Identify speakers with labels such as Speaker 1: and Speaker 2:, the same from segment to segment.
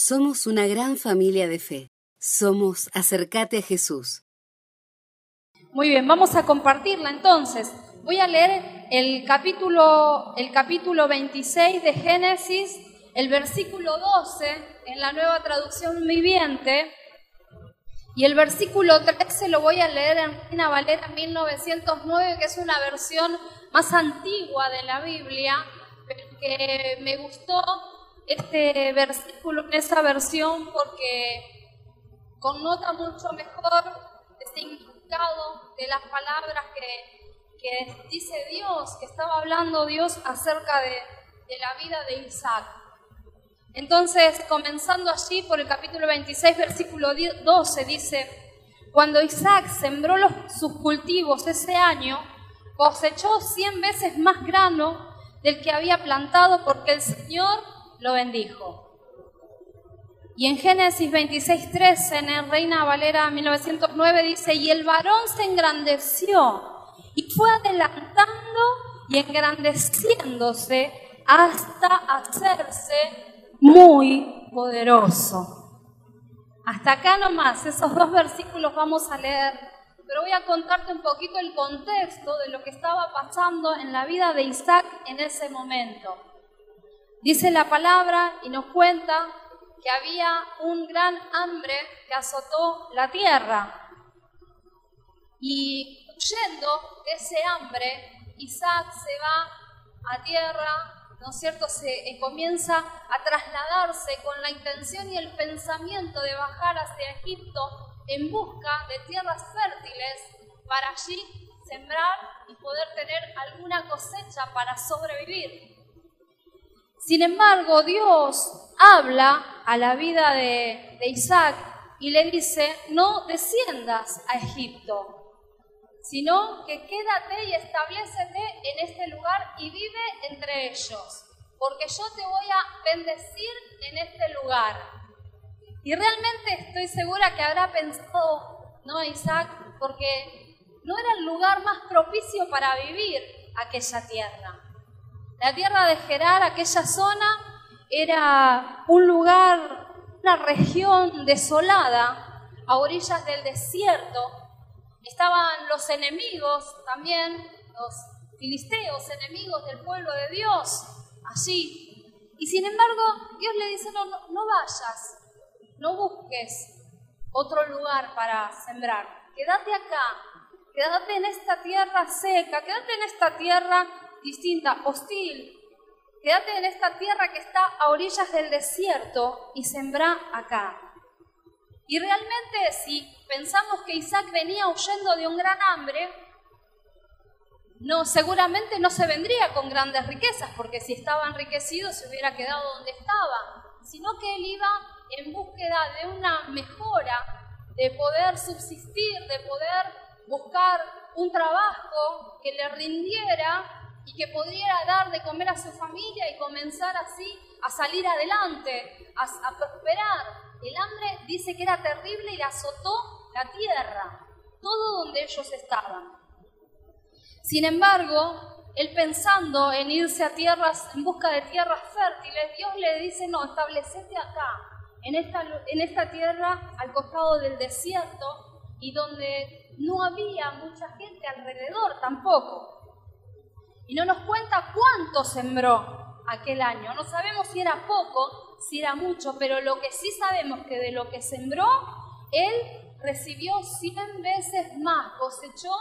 Speaker 1: Somos una gran familia de fe. Somos Acercate a Jesús.
Speaker 2: Muy bien, vamos a compartirla entonces. Voy a leer el capítulo, el capítulo 26 de Génesis, el versículo 12 en la nueva traducción viviente. Y el versículo 13 lo voy a leer en Reina Valera 1909, que es una versión más antigua de la Biblia, que me gustó este versículo en esa versión porque connota mucho mejor el significado de las palabras que, dice Dios, que estaba hablando Dios acerca de, de la vida de Isaac. Entonces, comenzando allí por el capítulo 26, versículo 12, dice, cuando Isaac sembró los, sus cultivos ese año, cosechó cien veces más grano del que había plantado porque el Señor lo bendijo. Y en Génesis 26.13, en el Reina Valera 1909, dice, y el varón se engrandeció y fue adelantando y engrandeciéndose hasta hacerse muy poderoso. Hasta acá nomás, esos dos versículos vamos a leer, pero voy a contarte un poquito el contexto de lo que estaba pasando en la vida de Isaac en ese momento. Dice la palabra y nos cuenta que había un gran hambre que azotó la tierra. Y huyendo de ese hambre, Isaac se va a tierra, ¿no es cierto? Se eh, comienza a trasladarse con la intención y el pensamiento de bajar hacia Egipto en busca de tierras fértiles para allí sembrar y poder tener alguna cosecha para sobrevivir. Sin embargo, Dios habla a la vida de, Isaac y le dice, no desciendas a Egipto, sino que quédate y establecete en este lugar y vive entre ellos, porque yo te voy a bendecir en este lugar. Y realmente estoy segura que habrá pensado, ¿no, Isaac? Porque no era el lugar más propicio para vivir aquella tierra. La tierra de Gerar, aquella zona, era un lugar, una región desolada, a orillas del desierto. Estaban los enemigos también, los filisteos, enemigos del pueblo de Dios, allí. Y sin embargo, Dios le dice, no, no, no vayas, no busques otro lugar para sembrar, quédate acá, quédate en esta tierra seca, quédate en esta tierra distinta, hostil. Quédate en esta tierra que está a orillas del desierto y sembra acá. Y realmente si pensamos que Isaac venía huyendo de un gran hambre, no, seguramente no se vendría con grandes riquezas, porque si estaba enriquecido se hubiera quedado donde estaba, sino que él iba en búsqueda de una mejora, de poder subsistir, de poder buscar un trabajo que le rindiera y que pudiera dar de comer a su familia y comenzar así a salir adelante, a, prosperar. El hambre dice que era terrible y azotó la tierra, todo donde ellos estaban. Sin embargo, él pensando en irse a tierras, en busca de tierras fértiles, Dios le dice, no, establecete acá, en esta, en esta tierra al costado del desierto y donde no había mucha gente alrededor tampoco. Y no nos cuenta cuánto sembró aquel año. No sabemos si era poco, si era mucho, pero lo que sí sabemos que de lo que sembró, él recibió cien veces más, cosechó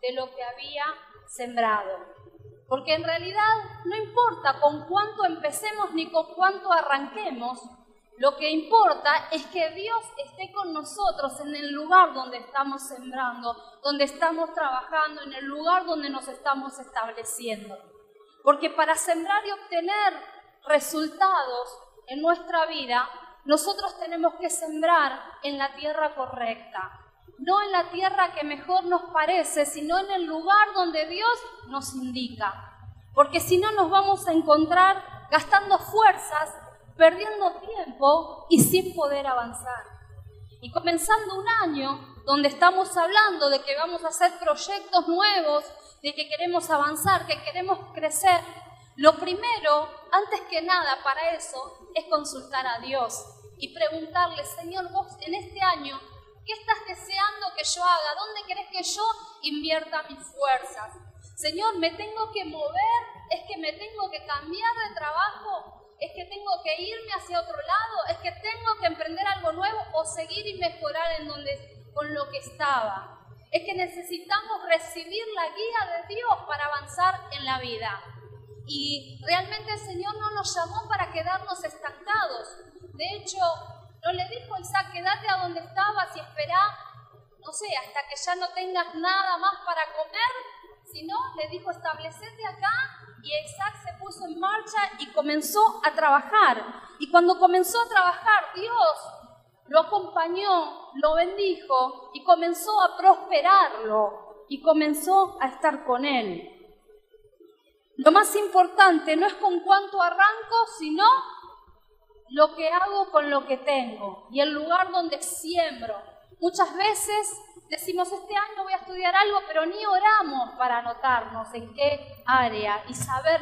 Speaker 2: de lo que había sembrado. Porque en realidad no importa con cuánto empecemos ni con cuánto arranquemos, lo que importa es que Dios esté con nosotros en el lugar donde estamos sembrando, donde estamos trabajando, en el lugar donde nos estamos estableciendo. Porque para sembrar y obtener resultados en nuestra vida, nosotros tenemos que sembrar en la tierra correcta, no en la tierra que mejor nos parece, sino en el lugar donde Dios nos indica. Porque si no nos vamos a encontrar gastando fuerzas perdiendo tiempo y sin poder avanzar. Y comenzando un año donde estamos hablando de que vamos a hacer proyectos nuevos, de que queremos avanzar, que queremos crecer, lo primero, antes que nada para eso, es consultar a Dios. y preguntarle, Señor, vos en este año, ¿qué estás deseando que yo haga? ¿Dónde querés que yo invierta mis fuerzas? Señor, me tengo que mover, es que me tengo que cambiar de trabajo, es que tengo que irme hacia otro lado, es que tengo que emprender algo nuevo o seguir y mejorar en donde con lo que estaba. Es que necesitamos recibir la guía de Dios para avanzar en la vida. Y realmente el Señor no nos llamó para quedarnos estancados. De hecho, no le dijo a Isaac, quédate a donde estabas y espera, no sé, hasta que ya no tengas nada más para comer, sino le dijo, establecete acá y Isaac se puso en marcha y comenzó a trabajar. Y cuando comenzó a trabajar, Dios lo acompañó, lo bendijo y comenzó a prosperarlo y comenzó a estar con él. Lo más importante no es con cuánto arranco, sino lo que hago con lo que tengo y el lugar donde siembro. Muchas veces decimos, este año voy a estudiar algo, pero ni oramos para anotarnos en qué área y saber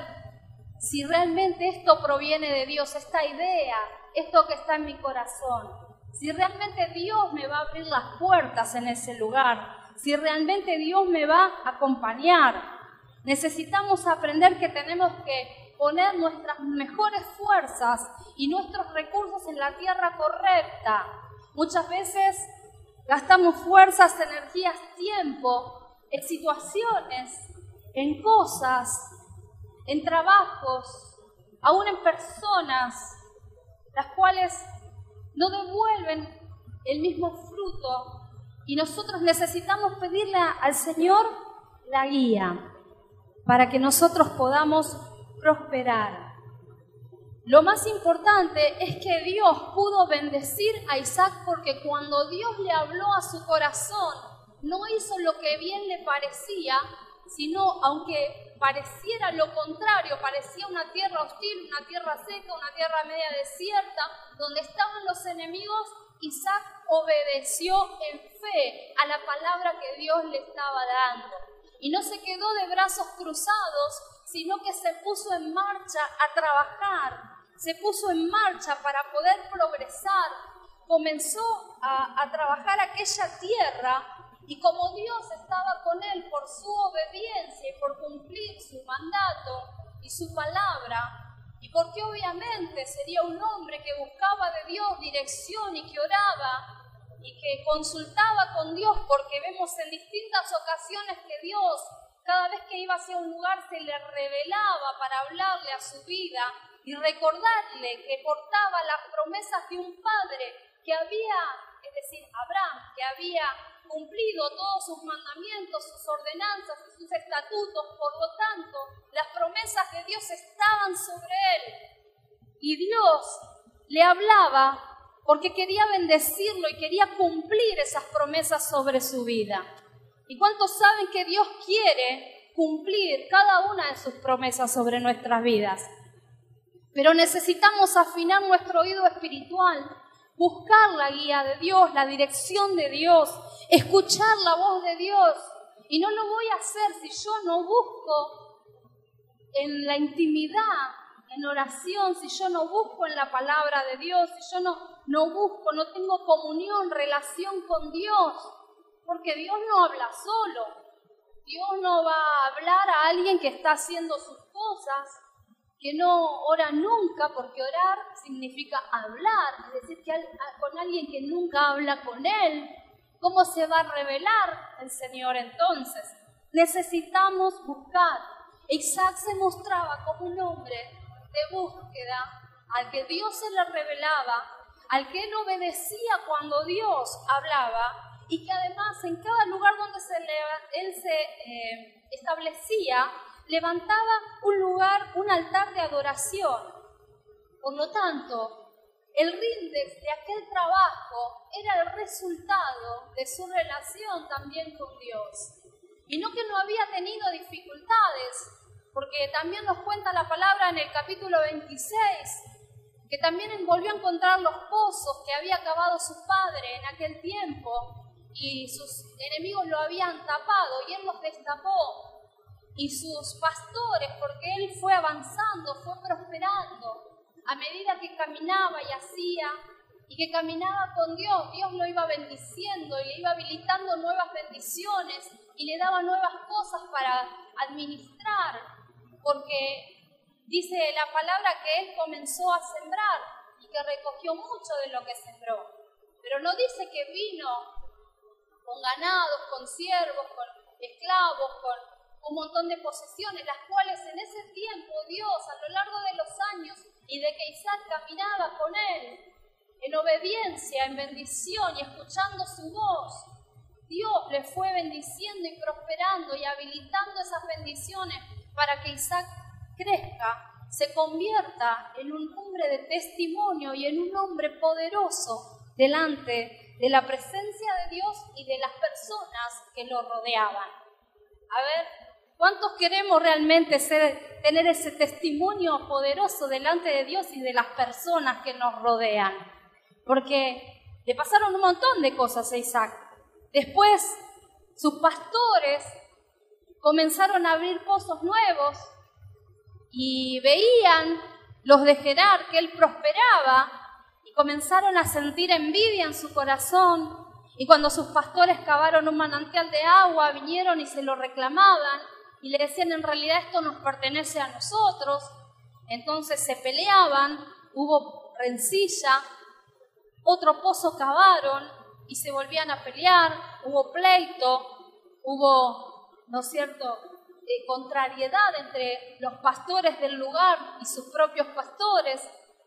Speaker 2: si realmente esto proviene de Dios, esta idea, esto que está en mi corazón. Si realmente Dios me va a abrir las puertas en ese lugar, si realmente Dios me va a acompañar. Necesitamos aprender que tenemos que poner nuestras mejores fuerzas y nuestros recursos en la tierra correcta. Muchas veces gastamos fuerzas, energías, tiempo en situaciones, en cosas, en trabajos, aún en personas, las cuales no devuelven el mismo fruto y nosotros necesitamos pedirle al Señor la guía para que nosotros podamos prosperar. Lo más importante es que Dios pudo bendecir a Isaac porque cuando Dios le habló a su corazón, no hizo lo que bien le parecía, sino aunque pareciera lo contrario, parecía una tierra hostil, una tierra seca, una tierra media desierta, donde estaban los enemigos, Isaac obedeció en fe a la palabra que Dios le estaba dando. Y no se quedó de brazos cruzados, sino que se puso en marcha a trabajar, se puso en marcha para poder progresar, comenzó a, trabajar aquella tierra y como Dios estaba con él por su obediencia y por cumplir su mandato y su palabra, y porque obviamente sería un hombre que buscaba de Dios dirección y que oraba y que consultaba con Dios, porque vemos en distintas ocasiones que Dios, cada vez que iba hacia un lugar, se le revelaba para hablarle a su vida y recordarle que portaba las promesas de un padre que había, es decir, Abraham, que había cumplido todos sus mandamientos, sus ordenanzas y sus estatutos, por lo tanto, las promesas de Dios estaban sobre él. Y Dios le hablaba porque quería bendecirlo y quería cumplir esas promesas sobre su vida. ¿Y cuántos saben que Dios quiere cumplir cada una de sus promesas sobre nuestras vidas? Pero necesitamos afinar nuestro oído espiritual buscar la guía de Dios, la dirección de Dios, escuchar la voz de Dios. Y no lo voy a hacer si yo no busco en la intimidad, en oración, si yo no busco en la palabra de Dios, si yo no, no busco, no tengo comunión, relación con Dios. Porque Dios no habla solo. Dios no va a hablar a alguien que está haciendo sus cosas que no ora nunca, porque orar significa hablar, es decir, que con alguien que nunca habla con Él, ¿cómo se va a revelar el Señor entonces? Necesitamos buscar. Isaac se mostraba como un hombre de búsqueda, al que Dios se le revelaba, al que él obedecía cuando Dios hablaba, y que además en cada lugar donde se él se eh, establecía, levantaba un lugar, un altar de adoración. Por lo tanto, el rindex de aquel trabajo era el resultado de su relación también con Dios. Y no que no había tenido dificultades, porque también nos cuenta la palabra en el capítulo 26, que también volvió a encontrar los pozos que había cavado su padre en aquel tiempo y sus enemigos lo habían tapado y él los destapó y sus pastores, porque él fue avanzando, fue prosperando a medida que caminaba y hacía y que caminaba con Dios. Dios lo iba bendiciendo y le iba habilitando nuevas bendiciones y le daba nuevas cosas para administrar, porque dice la palabra que él comenzó a sembrar y que recogió mucho de lo que sembró. Pero no dice que vino con ganados, con siervos, con esclavos, con un montón de posesiones, las cuales en ese tiempo Dios, a lo largo de los años y de que Isaac caminaba con él, en obediencia, en bendición y escuchando su voz, Dios le fue bendiciendo y prosperando y habilitando esas bendiciones para que Isaac crezca, se convierta en un hombre de testimonio y en un hombre poderoso delante de la presencia de Dios y de las personas que lo rodeaban. A ver, ¿cuántos queremos realmente ser, tener ese testimonio poderoso delante de Dios y de las personas que nos rodean? Porque le pasaron un montón de cosas a Isaac. Después, sus pastores comenzaron a abrir pozos nuevos y veían los de Gerar que él prosperaba comenzaron a sentir envidia en su corazón y cuando sus pastores cavaron un manantial de agua, vinieron y se lo reclamaban y le decían en realidad esto nos pertenece a nosotros. Entonces se peleaban, hubo rencilla, otro pozo cavaron y se volvían a pelear, hubo pleito, hubo, ¿no es cierto?, eh, contrariedad entre los pastores del lugar y sus propios pastores.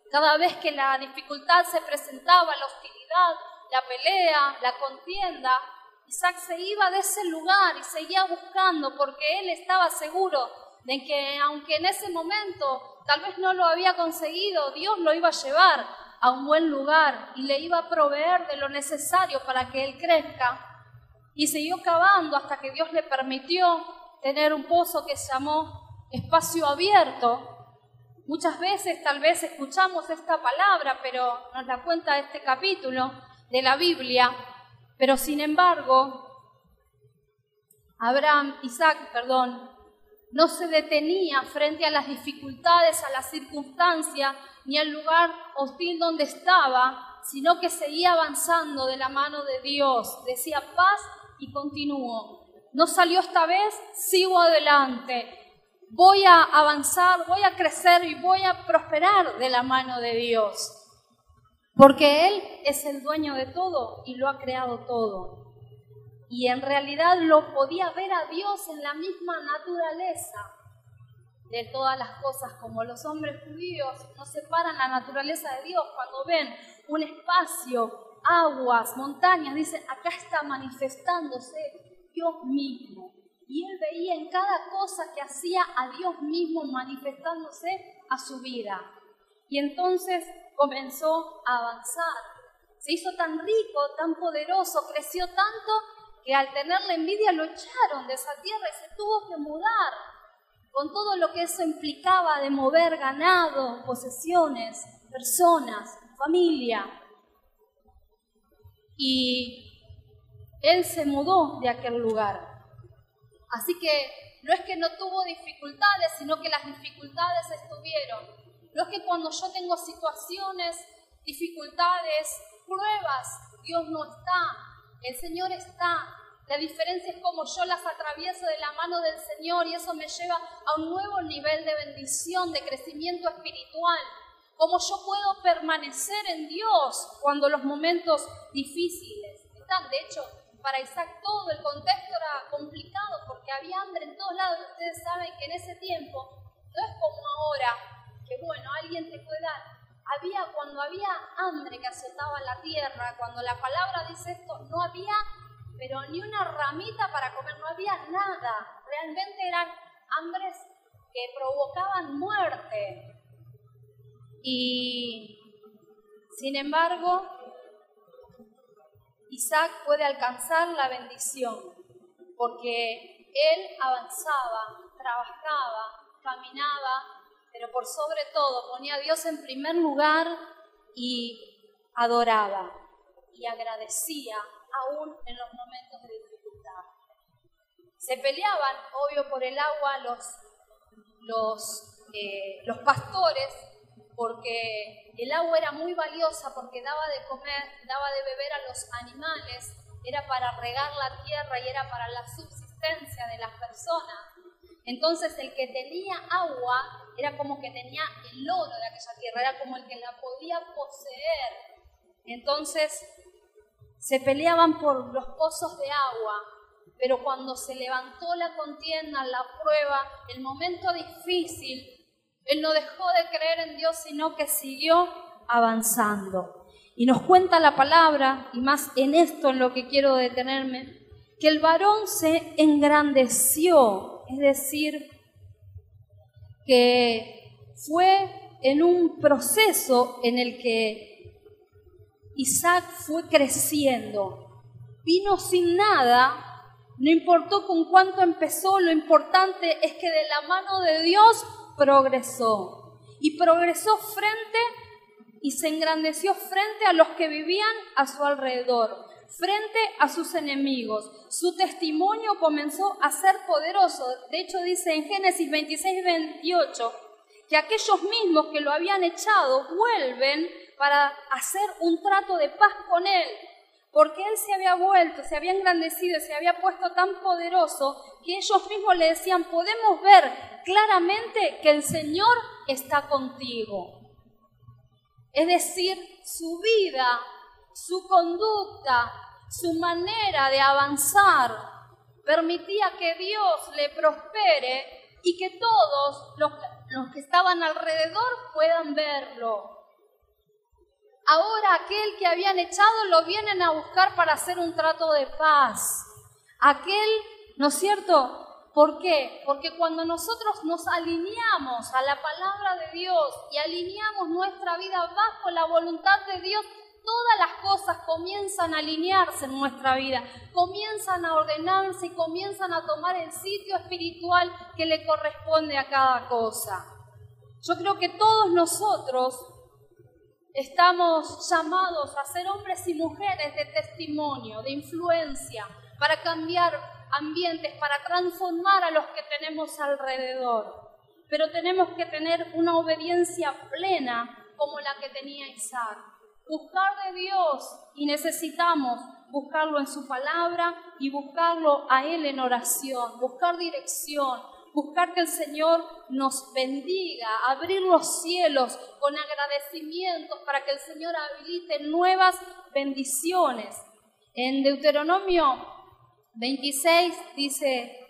Speaker 2: Cada vez que la dificultad se presentaba, la hostilidad, la pelea, la contienda, Isaac se iba de ese lugar y seguía buscando porque él estaba seguro de que aunque en ese momento tal vez no lo había conseguido, Dios lo iba a llevar a un buen lugar y le iba a proveer de lo necesario para que él crezca. Y siguió cavando hasta que Dios le permitió tener un pozo que se llamó espacio abierto, Muchas veces tal vez escuchamos esta palabra, pero nos la cuenta este capítulo de la Biblia, pero sin embargo, Abraham, Isaac, perdón, no se detenía frente a las dificultades, a las circunstancias, ni al lugar hostil donde estaba, sino que seguía avanzando de la mano de Dios. Decía paz y continuó. No salió esta vez, sigo adelante voy a avanzar, voy a crecer y voy a prosperar de la mano de Dios. Porque Él es el dueño de todo y lo ha creado todo. Y en realidad lo podía ver a Dios en la misma naturaleza de todas las cosas, como los hombres judíos no separan la naturaleza de Dios cuando ven un espacio, aguas, montañas, dicen, acá está manifestándose Dios mismo y él veía en cada cosa que hacía a Dios mismo manifestándose a su vida. Y entonces comenzó a avanzar. Se hizo tan rico, tan poderoso, creció tanto que al tener la envidia lo echaron de esa tierra y se tuvo que mudar, con todo lo que eso implicaba de mover ganado, posesiones, personas, familia. Y él se mudó de aquel lugar. Así que no es que no tuvo dificultades, sino que las dificultades estuvieron. No es que cuando yo tengo situaciones, dificultades, pruebas, Dios no está, el Señor está. La diferencia es como yo las atravieso de la mano del Señor y eso me lleva a un nuevo nivel de bendición, de crecimiento espiritual. Cómo yo puedo permanecer en Dios cuando los momentos difíciles están. De hecho, para Isaac todo el contexto era complicado porque había hambre en todos lados. Ustedes saben que en ese tiempo no es como ahora, que bueno, alguien te puede dar. Había, cuando había hambre que azotaba la tierra, cuando la palabra dice esto, no había, pero ni una ramita para comer, no había nada. Realmente eran hambres que provocaban muerte. Y sin embargo, Isaac puede alcanzar la bendición, porque él avanzaba, trabajaba, caminaba, pero por sobre todo ponía a Dios en primer lugar y adoraba y agradecía aún en los momentos de dificultad. Se peleaban, obvio, por el agua los, los, eh, los pastores, porque el agua era muy valiosa porque daba de comer, daba de beber a los animales, era para regar la tierra y era para la subsistencia de las personas. Entonces el que tenía agua era como que tenía el oro de aquella tierra, era como el que la podía poseer. Entonces se peleaban por los pozos de agua, pero cuando se levantó la contienda, la prueba, el momento difícil, él no dejó de creer en Dios, sino que siguió avanzando. Y nos cuenta la palabra, y más en esto en lo que quiero detenerme, que el varón se engrandeció, es decir, que fue en un proceso en el que Isaac fue creciendo. Vino sin nada, no importó con cuánto empezó, lo importante es que de la mano de Dios progresó. Y progresó frente y se engrandeció frente a los que vivían a su alrededor, frente a sus enemigos. Su testimonio comenzó a ser poderoso. De hecho, dice en Génesis 26, 28, que aquellos mismos que lo habían echado vuelven para hacer un trato de paz con él, porque él se había vuelto, se había engrandecido, se había puesto tan poderoso que ellos mismos le decían, podemos ver claramente que el Señor está contigo. Es decir, su vida, su conducta, su manera de avanzar permitía que Dios le prospere y que todos los, los que estaban alrededor puedan verlo. Ahora aquel que habían echado lo vienen a buscar para hacer un trato de paz. Aquel, ¿no es cierto? ¿Por qué? Porque cuando nosotros nos alineamos a la palabra de Dios y alineamos nuestra vida bajo la voluntad de Dios, todas las cosas comienzan a alinearse en nuestra vida, comienzan a ordenarse y comienzan a tomar el sitio espiritual que le corresponde a cada cosa. Yo creo que todos nosotros estamos llamados a ser hombres y mujeres de testimonio, de influencia, para cambiar ambientes, para transformar a los que tenemos alrededor. Pero tenemos que tener una obediencia plena como la que tenía Isaac. Buscar de Dios y necesitamos buscarlo en su palabra y buscarlo a Él en oración, buscar dirección, buscar que el Señor nos bendiga, abrir los cielos con agradecimientos para que el Señor habilite nuevas bendiciones. En Deuteronomio 26 dice,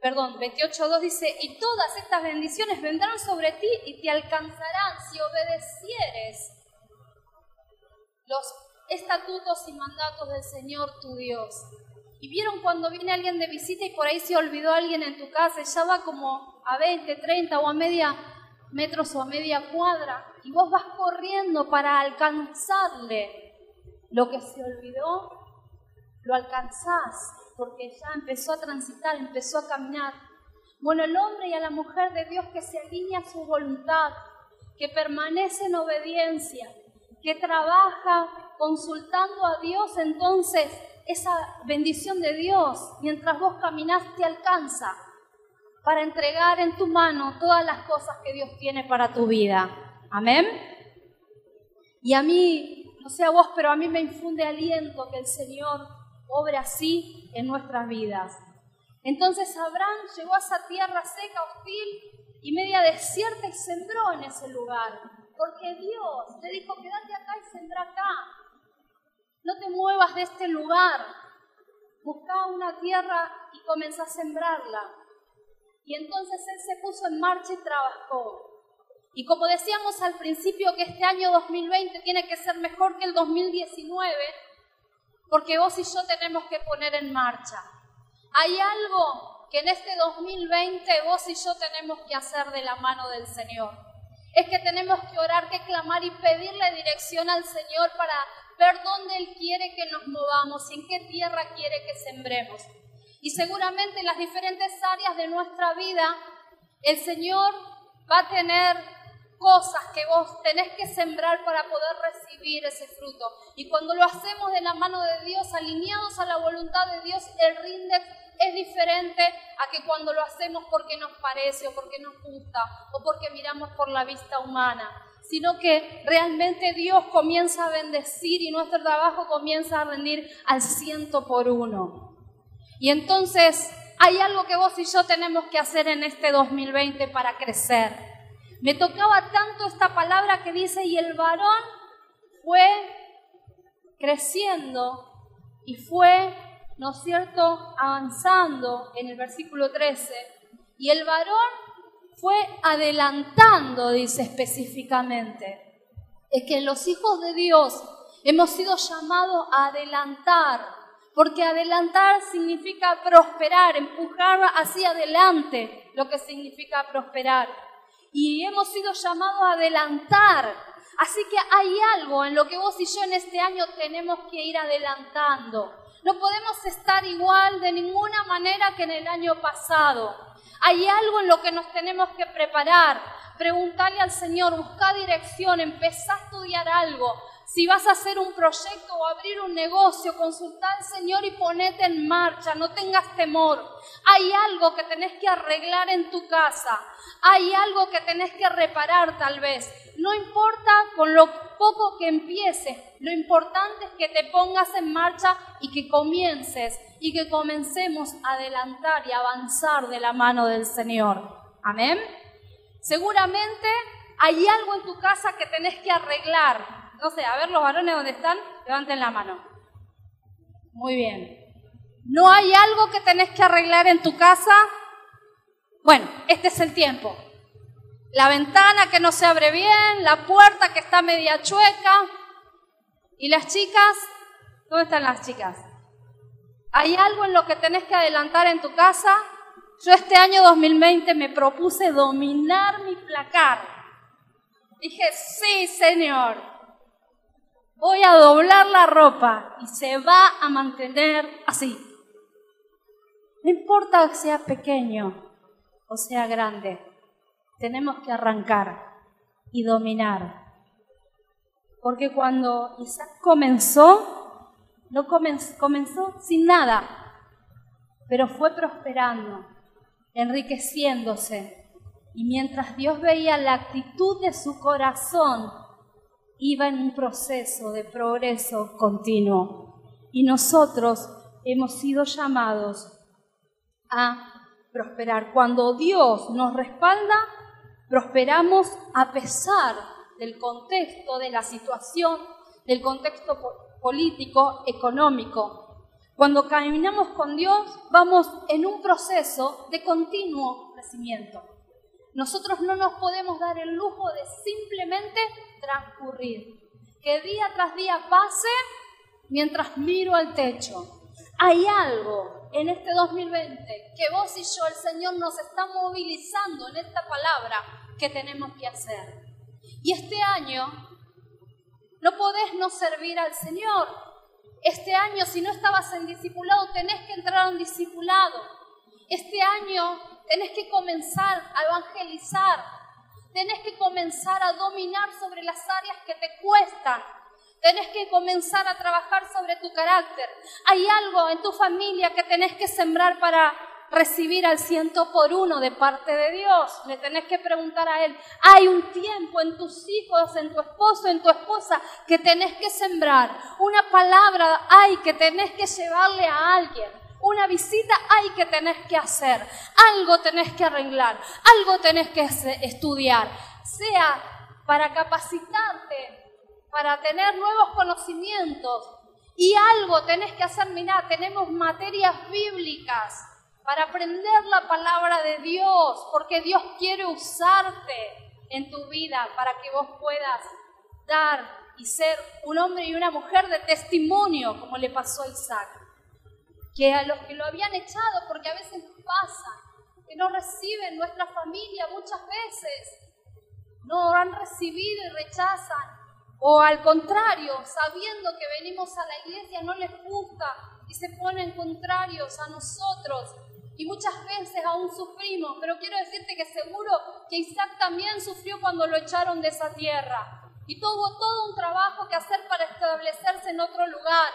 Speaker 2: perdón, 28.2 dice, y todas estas bendiciones vendrán sobre ti y te alcanzarán si obedecieres estatutos y mandatos del Señor tu Dios. Y vieron cuando viene alguien de visita y por ahí se olvidó alguien en tu casa y ya va como a 20, 30 o a media metros o a media cuadra y vos vas corriendo para alcanzarle lo que se olvidó, lo alcanzás porque ya empezó a transitar, empezó a caminar. Bueno, el hombre y a la mujer de Dios que se alinea a su voluntad, que permanece en obediencia, que trabaja consultando a Dios, entonces esa bendición de Dios, mientras vos caminás, te alcanza para entregar en tu mano todas las cosas que Dios tiene para tu vida. Amén. Y a mí, no sé a vos, pero a mí me infunde aliento que el Señor obre así en nuestras vidas. Entonces Abraham llegó a esa tierra seca, hostil y media desierta y sembró en ese lugar. Porque Dios le dijo, quédate acá y sembra acá. No te muevas de este lugar. Busca una tierra y comenzó a sembrarla. Y entonces él se puso en marcha y trabajó. Y como decíamos al principio que este año 2020 tiene que ser mejor que el 2019, porque vos y yo tenemos que poner en marcha. Hay algo que en este 2020 vos y yo tenemos que hacer de la mano del Señor. Es que tenemos que orar, que clamar y pedirle dirección al Señor para ver dónde Él quiere que nos movamos y en qué tierra quiere que sembremos. Y seguramente en las diferentes áreas de nuestra vida, el Señor va a tener cosas que vos tenés que sembrar para poder recibir ese fruto. Y cuando lo hacemos de la mano de Dios, alineados a la voluntad de Dios, el rindex es diferente a que cuando lo hacemos porque nos parece o porque nos gusta o porque miramos por la vista humana. sino que realmente Dios comienza a bendecir y nuestro trabajo comienza a rendir al ciento por uno. Y entonces hay algo que vos y yo tenemos que hacer en este 2020 para crecer. Me tocaba tanto esta palabra que dice, y el varón fue creciendo y fue, ¿no es cierto?, avanzando en el versículo 13. Y el varón fue adelantando, dice específicamente. Es que los hijos de Dios hemos sido llamados a adelantar, porque adelantar significa prosperar, empujar hacia adelante lo que significa prosperar. Y hemos sido llamados a adelantar. Así que hay algo en lo que vos y yo en este año tenemos que ir adelantando. No podemos estar igual de ninguna manera que en el año pasado. Hay algo en lo que nos tenemos que preparar. Preguntarle al Señor, buscar dirección, empezar a estudiar algo. Si vas a hacer un proyecto o abrir un negocio, consulta al Señor y ponete en marcha, no tengas temor. Hay algo que tenés que arreglar en tu casa, hay algo que tenés que reparar tal vez. No importa con lo poco que empieces, lo importante es que te pongas en marcha y que comiences y que comencemos a adelantar y avanzar de la mano del Señor. Amén. Seguramente hay algo en tu casa que tenés que arreglar. No sé, a ver los varones dónde están, levanten la mano. Muy bien. ¿No hay algo que tenés que arreglar en tu casa? Bueno, este es el tiempo. La ventana que no se abre bien, la puerta que está media chueca. ¿Y las chicas? ¿Dónde están las chicas? ¿Hay algo en lo que tenés que adelantar en tu casa? Yo este año 2020 me propuse dominar mi placar. Dije, sí, Señor, voy a doblar la ropa y se va a mantener así. No importa que sea pequeño o sea grande, tenemos que arrancar y dominar. Porque cuando Isaac comenzó, no comenzó, sin nada, pero fue prosperando, enriqueciéndose. Y mientras Dios veía la actitud de su corazón, iba en un proceso de progreso continuo. Y nosotros hemos sido llamados a prosperar. Cuando Dios nos respalda, prosperamos a pesar del contexto, de la situación, del contexto político, económico. Cuando caminamos con Dios, vamos en un proceso de continuo crecimiento. Nosotros no nos podemos dar el lujo de simplemente transcurrir. Que día tras día pase mientras miro al techo. Hay algo en este 2020 que vos y yo, el Señor, nos está movilizando en esta palabra que tenemos que hacer. Y este año no podés no servir al Señor. Este año, si no estabas en discipulado, tenés que entrar a un discipulado. Este año tenés que comenzar a evangelizar. Tenés que comenzar a dominar sobre las áreas que te cuestan. Tenés que comenzar a trabajar sobre tu carácter. Hay algo en tu familia que tenés que sembrar para recibir al ciento por uno de parte de Dios. Le tenés que preguntar a Él, hay un tiempo en tus hijos, en tu esposo, en tu esposa, que tenés que sembrar. Una palabra hay que tenés que llevarle a alguien. Una visita hay que tenés que hacer. Algo tenés que arreglar. Algo tenés que estudiar. Sea para capacitarte, para tener nuevos conocimientos. Y algo tenés que hacer, mirá, tenemos materias bíblicas para aprender la palabra de Dios, porque Dios quiere usarte en tu vida para que vos puedas dar y ser un hombre y una mujer de testimonio, como le pasó a Isaac. Que a los que lo habían echado, porque a veces pasa, que no reciben nuestra familia muchas veces, no han recibido y rechazan, o al contrario, sabiendo que venimos a la iglesia no les gusta y se ponen contrarios a nosotros. Y muchas veces aún sufrimos, pero quiero decirte que seguro que Isaac también sufrió cuando lo echaron de esa tierra. Y tuvo todo un trabajo que hacer para establecerse en otro lugar.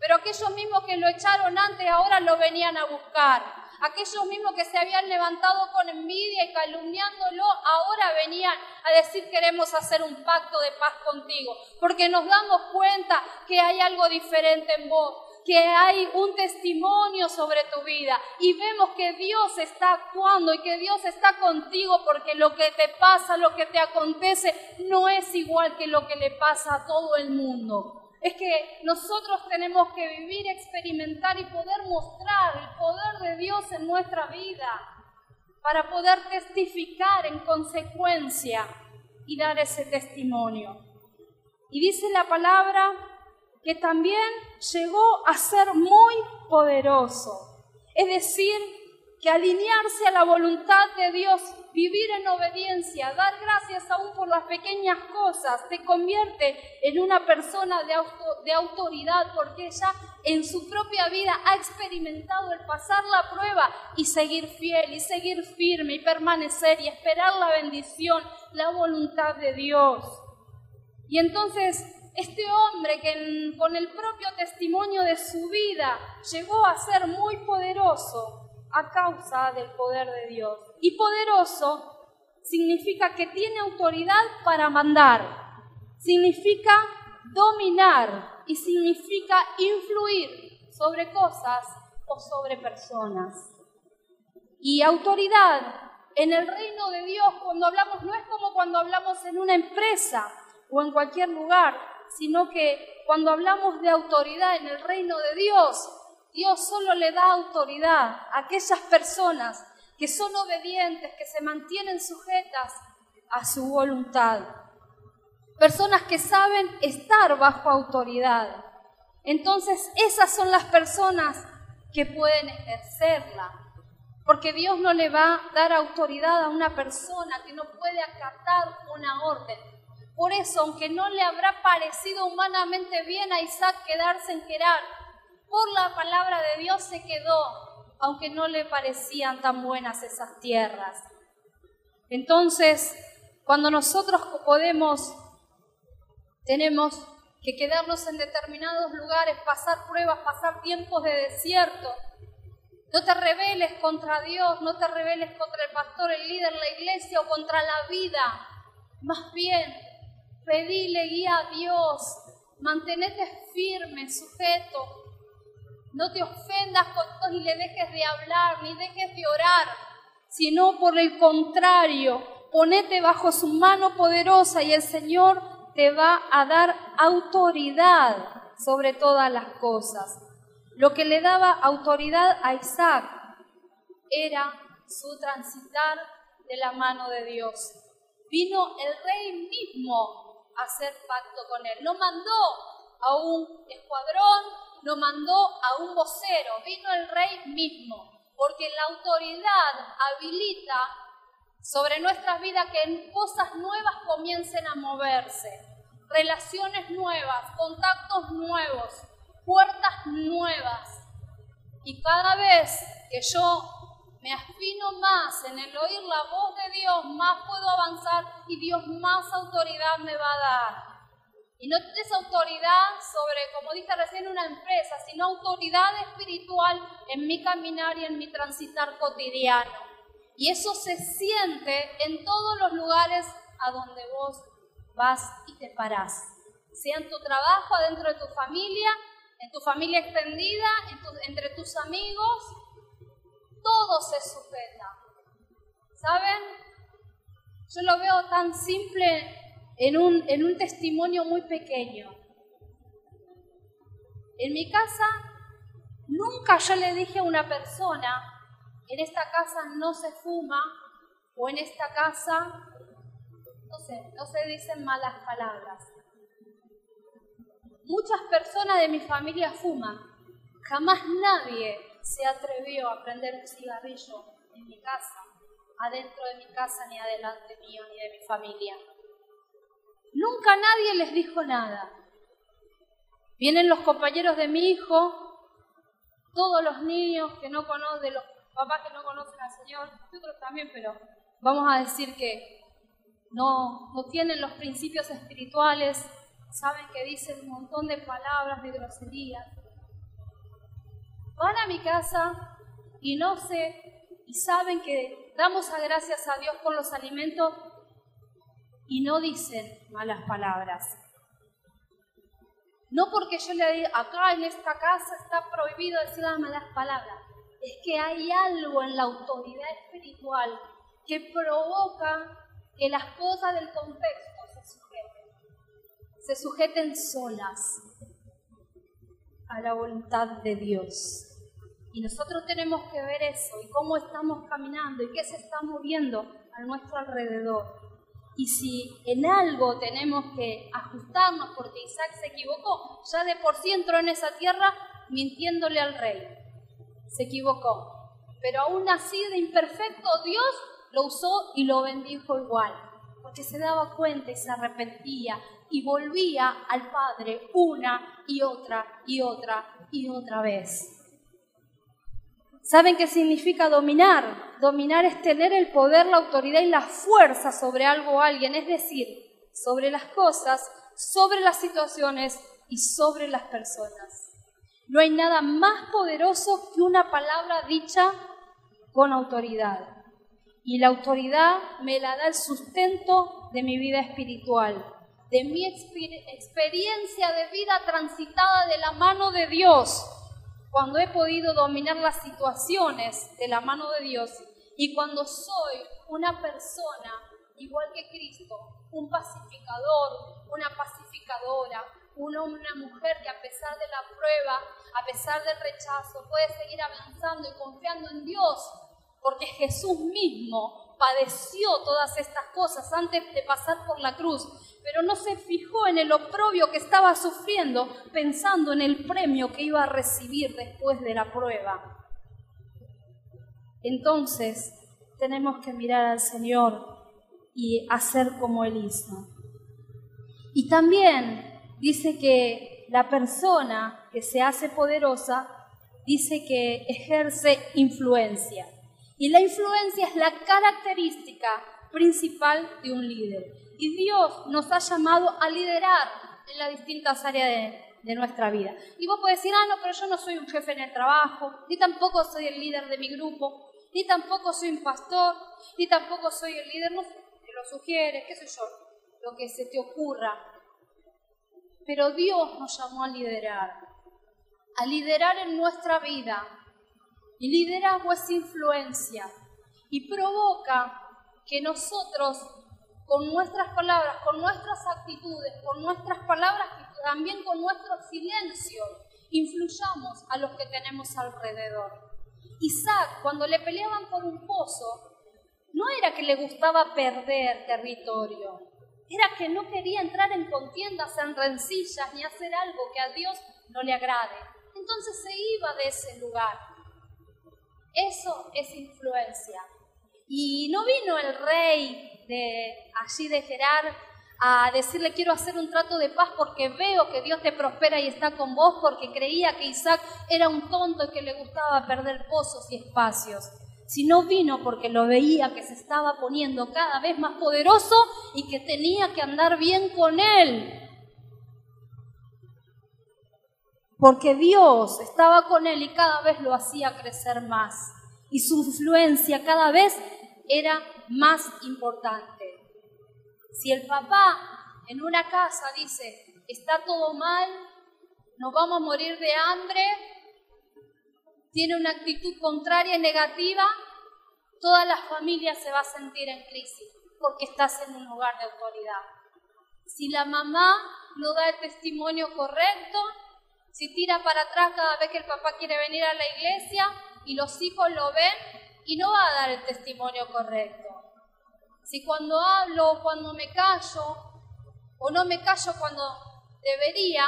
Speaker 2: Pero aquellos mismos que lo echaron antes ahora lo venían a buscar. aquellos mismos que se habían levantado con envidia y calumniándolo, ahora venían a decir queremos hacer un pacto de paz contigo, porque nos damos cuenta que hay algo diferente en vos, que hay un testimonio sobre tu vida y vemos que Dios está actuando y que Dios está contigo porque lo que te pasa, lo que te acontece, no es igual que lo que le pasa a todo el mundo. Es que nosotros tenemos que vivir, experimentar y poder mostrar el poder de Dios en nuestra vida para poder testificar en consecuencia y dar ese testimonio. Y dice la palabra que también llegó a ser muy poderoso. Es decir, que alinearse a la voluntad de Dios, vivir en obediencia, dar gracias aún por las pequeñas cosas, te convierte en una persona de, de autoridad porque ella en su propia vida ha experimentado el pasar la prueba y seguir fiel y seguir firme y permanecer y esperar la bendición, la voluntad de Dios. Y entonces este hombre que con el propio testimonio de su vida llegó a ser muy poderoso a causa del poder de Dios. Y poderoso significa que tiene autoridad para mandar, significa dominar y significa influir sobre cosas o sobre personas. Y autoridad en el reino de Dios cuando hablamos no es como cuando hablamos en una empresa o en cualquier lugar, sino que cuando hablamos de autoridad en el reino de Dios, Dios solo le da autoridad a aquellas personas que son obedientes, que se mantienen sujetas a su voluntad. Personas que saben estar bajo autoridad. Entonces esas son las personas que pueden ejercerla. Porque Dios no le va a dar autoridad a una persona que no puede acatar una orden. Por eso, aunque no le habrá parecido humanamente bien a Isaac quedarse en Gerar, por la palabra de Dios se quedó, aunque no le parecían tan buenas esas tierras. Entonces, cuando nosotros podemos, tenemos que quedarnos en determinados lugares, pasar pruebas, pasar tiempos de desierto. No te rebeles contra Dios, no te rebeles contra el pastor, el líder, la iglesia o contra la vida. Más bien, pedile guía a Dios, mantenete firme, sujeto, no te ofendas con Dios y le dejes de hablar, ni dejes de orar, sino por el contrario, ponete bajo su mano poderosa y el Señor te va a dar autoridad sobre todas las cosas. Lo que le daba autoridad a Isaac era su transitar de la mano de Dios. Vino el rey mismo a hacer pacto con él. No mandó a un escuadrón, lo mandó a un vocero, vino el rey mismo, porque la autoridad habilita sobre nuestras vidas que cosas nuevas comiencen a moverse, relaciones nuevas, contactos nuevos, puertas nuevas. Y cada vez que yo me afino más en el oír la voz de Dios, más puedo avanzar y Dios más autoridad me va a dar. Y no es autoridad sobre, como dije recién, una empresa, sino autoridad espiritual en mi caminar y en mi transitar cotidiano. Y eso se siente en todos los lugares a donde vos vas y te parás. Sea en tu trabajo, adentro de tu familia, en tu familia extendida, entre tus amigos, todo se sujeta. ¿Saben? Yo lo veo tan simple en un, testimonio muy pequeño. En mi casa nunca yo le dije a una persona, en esta casa no se fuma o en esta casa, no sé, no se dicen malas palabras. Muchas personas de mi familia fuman. Jamás nadie se atrevió a prender un cigarrillo en mi casa, adentro de mi casa, ni adelante mío, ni de mi familia. Nunca nadie les dijo nada. Vienen los compañeros de mi hijo, todos los niños que no conocen, los papás que no conocen al Señor, nosotros también, pero vamos a decir que no, no tienen los principios espirituales, saben que dicen un montón de palabras, de groserías. Van a mi casa y no sé, y saben que damos a gracias a Dios por los alimentos y no dicen malas palabras. No porque yo le diga, acá en esta casa está prohibido decir las malas palabras. Es que hay algo en la autoridad espiritual que provoca que las cosas del contexto se sujeten. Se sujeten solas a la voluntad de Dios. Y nosotros tenemos que ver eso y cómo estamos caminando y qué se está moviendo a nuestro alrededor. Y si en algo tenemos que ajustarnos porque Isaac se equivocó, ya de por sí entró en esa tierra mintiéndole al rey. Se equivocó. Pero aún así de imperfecto, Dios lo usó y lo bendijo igual. Porque se daba cuenta y se arrepentía y volvía al Padre una y otra y otra y otra vez. ¿Saben qué significa dominar? Dominar es tener el poder, la autoridad y la fuerza sobre algo o alguien, es decir, sobre las cosas, sobre las situaciones y sobre las personas. No hay nada más poderoso que una palabra dicha con autoridad. Y la autoridad me la da el sustento de mi vida espiritual, de mi experiencia de vida transitada de la mano de Dios cuando he podido dominar las situaciones de la mano de Dios y cuando soy una persona igual que Cristo, un pacificador, una pacificadora, una, mujer que a pesar de la prueba, a pesar del rechazo, puede seguir avanzando y confiando en Dios, porque Jesús mismo padeció todas estas cosas antes de pasar por la cruz, pero no se fijó en el oprobio que estaba sufriendo, pensando en el premio que iba a recibir después de la prueba. Entonces, tenemos que mirar al Señor y hacer como Él hizo. Y también dice que la persona que se hace poderosa dice que ejerce influencia. Y la influencia es la característica principal de un líder. Y Dios nos ha llamado a liderar en las distintas áreas de, nuestra vida. Y vos podés decir, ah, no, pero yo no soy un jefe en el trabajo, ni tampoco soy el líder de mi grupo, ni tampoco soy un pastor, ni tampoco soy el líder, no sé, que lo sugiere, qué sé yo, lo que se te ocurra. Pero Dios nos llamó a liderar, a liderar en nuestra vida. Y liderazgo es influencia y provoca que nosotros con nuestras palabras, con nuestras actitudes, con nuestras palabras y también con nuestro silencio, influyamos a los que tenemos alrededor. Isaac, cuando le peleaban por un pozo, no era que le gustaba perder territorio, era que no quería entrar en contiendas, en rencillas, ni hacer algo que a Dios no le agrade. Entonces se iba de ese lugar. Eso es influencia. Y no vino el rey de allí de Gerar a decirle quiero hacer un trato de paz porque veo que Dios te prospera y está con vos porque creía que Isaac era un tonto y que le gustaba perder pozos y espacios. Si no vino porque lo veía que se estaba poniendo cada vez más poderoso y que tenía que andar bien con él. Porque Dios estaba con él y cada vez lo hacía crecer más. Y su influencia cada vez era más importante. Si el papá en una casa dice, está todo mal, nos vamos a morir de hambre, tiene una actitud contraria y negativa, toda la familia se va a sentir en crisis porque estás en un lugar de autoridad. Si la mamá no da el testimonio correcto, si tira para atrás cada vez que el papá quiere venir a la iglesia y los hijos lo ven, y no va a dar el testimonio correcto. Si cuando hablo o cuando me callo, o no me callo cuando debería,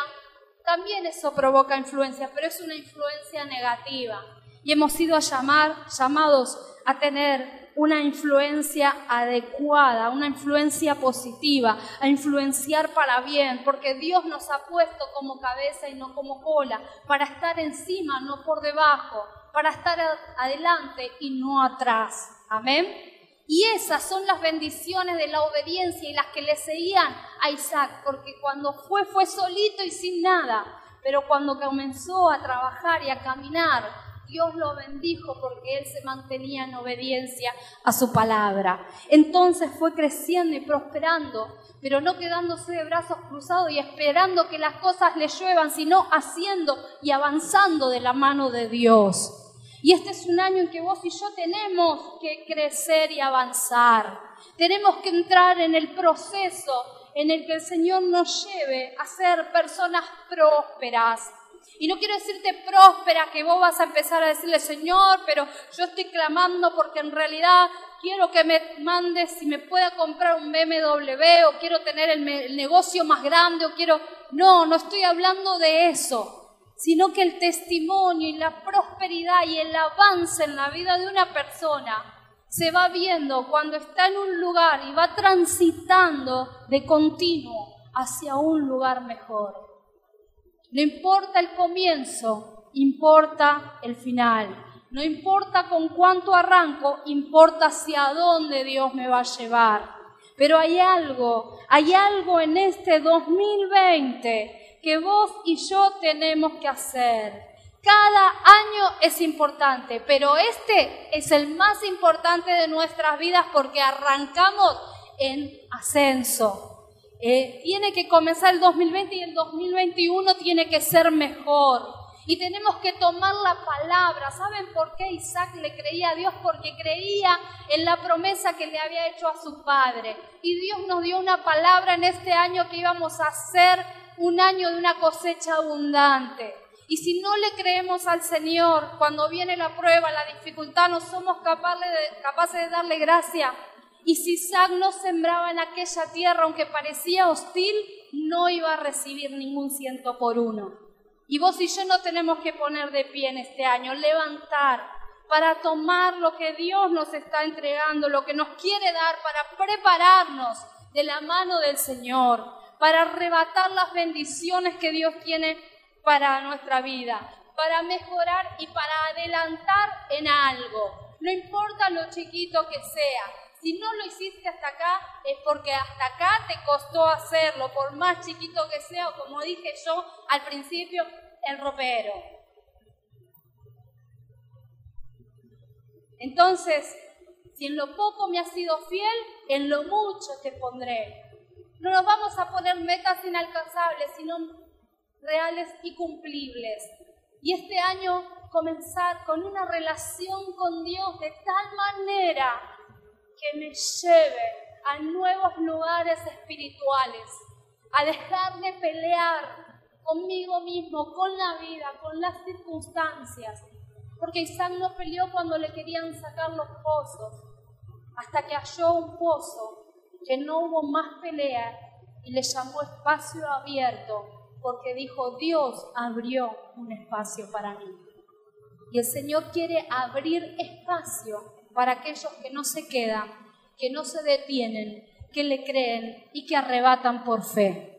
Speaker 2: también eso provoca influencia, pero es una influencia negativa. Y hemos sido llamar, llamados a tener una influencia adecuada, una influencia positiva, a influenciar para bien, porque Dios nos ha puesto como cabeza y no como cola, para estar encima, no por debajo, para estar adelante y no atrás. Amén. Y esas son las bendiciones de la obediencia y las que le seguían a Isaac, porque cuando fue fue solito y sin nada, pero cuando comenzó a trabajar y a caminar Dios lo bendijo porque él se mantenía en obediencia a su palabra. Entonces fue creciendo y prosperando, pero no quedándose de brazos cruzados y esperando que las cosas le lluevan, sino haciendo y avanzando de la mano de Dios. Y este es un año en que vos y yo tenemos que crecer y avanzar. Tenemos que entrar en el proceso en el que el Señor nos lleve a ser personas prósperas. Y no quiero decirte próspera que vos vas a empezar a decirle, Señor, pero yo estoy clamando porque en realidad quiero que me mandes si me pueda comprar un BMW o quiero tener el, el negocio más grande o quiero... No, no estoy hablando de eso sino que el testimonio y la prosperidad y el avance en la vida de una persona se va viendo cuando está en un lugar y va transitando de continuo hacia un lugar mejor. No importa el comienzo, importa el final. No importa con cuánto arranco, importa hacia dónde Dios me va a llevar. Pero hay algo, hay algo en este 2020 que vos y yo tenemos que hacer. Cada año es importante, pero este es el más importante de nuestras vidas porque arrancamos en ascenso. Eh, tiene que comenzar el 2020 y el 2021 tiene que ser mejor. Y tenemos que tomar la palabra. ¿Saben por qué Isaac le creía a Dios? Porque creía en la promesa que le había hecho a su padre. Y Dios nos dio una palabra en este año que íbamos a hacer un año de una cosecha abundante. Y si no le creemos al Señor, cuando viene la prueba, la dificultad, no somos capaces de, capaces de darle gracia. Y si Isaac no sembraba en aquella tierra, aunque parecía hostil, no iba a recibir ningún ciento por uno. Y vos y yo no tenemos que poner de pie en este año, levantar para tomar lo que Dios nos está entregando, lo que nos quiere dar, para prepararnos de la mano del Señor, para arrebatar las bendiciones que Dios tiene para nuestra vida, para mejorar y para adelantar en algo. No importa lo chiquito que sea. Si no lo hiciste hasta acá, es porque hasta acá te costó hacerlo, por más chiquito que sea, o como dije yo al principio, el ropero. Entonces, si en lo poco me has sido fiel, en lo mucho te pondré. No nos vamos a poner metas inalcanzables, sino reales y cumplibles. Y este año comenzar con una relación con Dios de tal manera que me lleve a nuevos lugares espirituales, a dejar de pelear conmigo mismo, con la vida, con las circunstancias. Porque Isaac no peleó cuando le querían sacar los pozos, hasta que halló un pozo, que no hubo más pelea y le llamó espacio abierto porque dijo, Dios abrió un espacio para mí. Y el Señor quiere abrir espacio para aquellos que no se quedan, que no se detienen, que le creen y que arrebatan por fe.